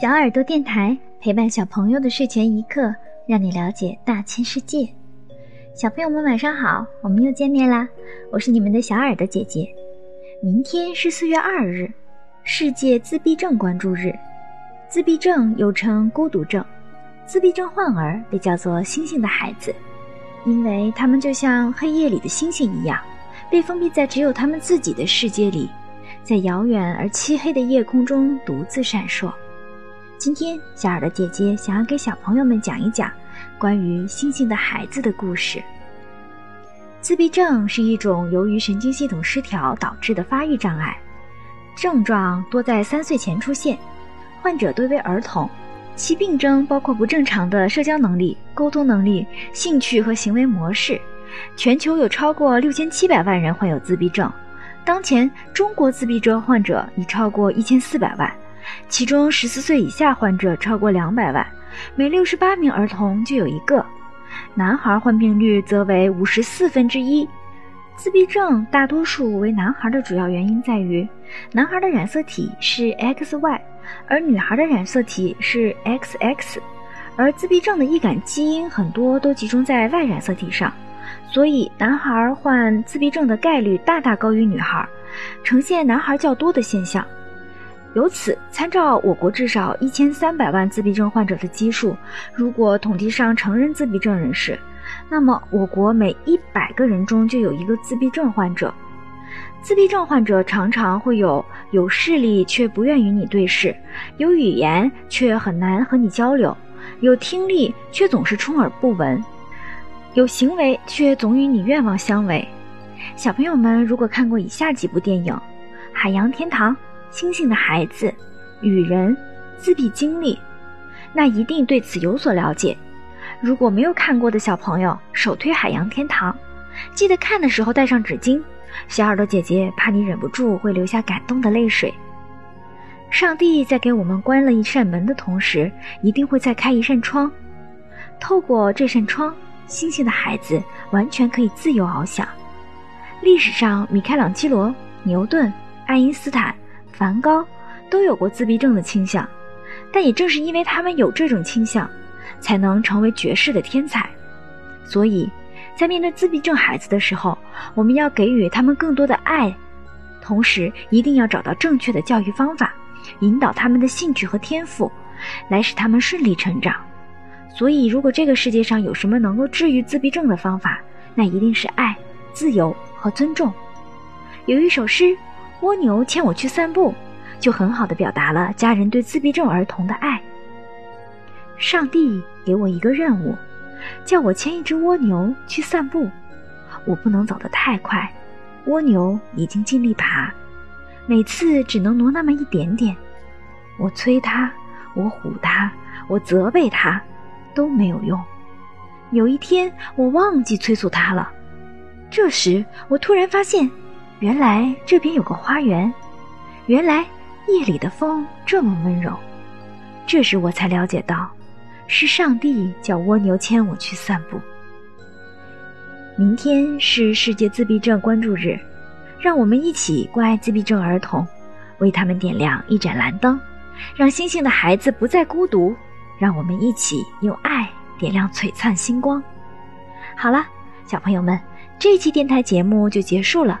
小耳朵电台陪伴小朋友的睡前一刻，让你了解大千世界。小朋友们晚上好，我们又见面啦！我是你们的小耳朵姐姐。明天是四月二日，世界自闭症关注日。自闭症又称孤独症，自闭症患儿被叫做“星星的孩子”，因为他们就像黑夜里的星星一样，被封闭在只有他们自己的世界里，在遥远而漆黑的夜空中独自闪烁。今天，小耳朵姐姐想要给小朋友们讲一讲关于星星的孩子的故事。自闭症是一种由于神经系统失调导致的发育障碍，症状多在三岁前出现，患者多为儿童，其病症包括不正常的社交能力、沟通能力、兴趣和行为模式。全球有超过六千七百万人患有自闭症，当前中国自闭症患者已超过一千四百万。其中，十四岁以下患者超过两百万，每六十八名儿童就有一个。男孩患病率则为五十四分之一。自闭症大多数为男孩的主要原因在于，男孩的染色体是 XY，而女孩的染色体是 XX，而自闭症的易感基因很多都集中在 Y 染色体上，所以男孩患自闭症的概率大大高于女孩，呈现男孩较多的现象。由此，参照我国至少一千三百万自闭症患者的基数，如果统计上成人自闭症人士，那么我国每一百个人中就有一个自闭症患者。自闭症患者常常会有有视力却不愿与你对视，有语言却很难和你交流，有听力却总是充耳不闻，有行为却总与你愿望相违。小朋友们如果看过以下几部电影，《海洋天堂》。星星的孩子，雨人，自闭经历，那一定对此有所了解。如果没有看过的小朋友，首推《海洋天堂》，记得看的时候带上纸巾。小耳朵姐姐怕你忍不住会流下感动的泪水。上帝在给我们关了一扇门的同时，一定会再开一扇窗。透过这扇窗，星星的孩子完全可以自由翱翔。历史上，米开朗基罗、牛顿、爱因斯坦。梵高都有过自闭症的倾向，但也正是因为他们有这种倾向，才能成为绝世的天才。所以，在面对自闭症孩子的时候，我们要给予他们更多的爱，同时一定要找到正确的教育方法，引导他们的兴趣和天赋，来使他们顺利成长。所以，如果这个世界上有什么能够治愈自闭症的方法，那一定是爱、自由和尊重。有一首诗。蜗牛牵我去散步，就很好的表达了家人对自闭症儿童的爱。上帝给我一个任务，叫我牵一只蜗牛去散步。我不能走得太快，蜗牛已经尽力爬，每次只能挪那么一点点。我催它，我唬它，我责备它，都没有用。有一天，我忘记催促它了。这时，我突然发现。原来这边有个花园，原来夜里的风这么温柔。这时我才了解到，是上帝叫蜗牛牵我去散步。明天是世界自闭症关注日，让我们一起关爱自闭症儿童，为他们点亮一盏蓝灯，让星星的孩子不再孤独。让我们一起用爱点亮璀璨星光。好了，小朋友们，这期电台节目就结束了。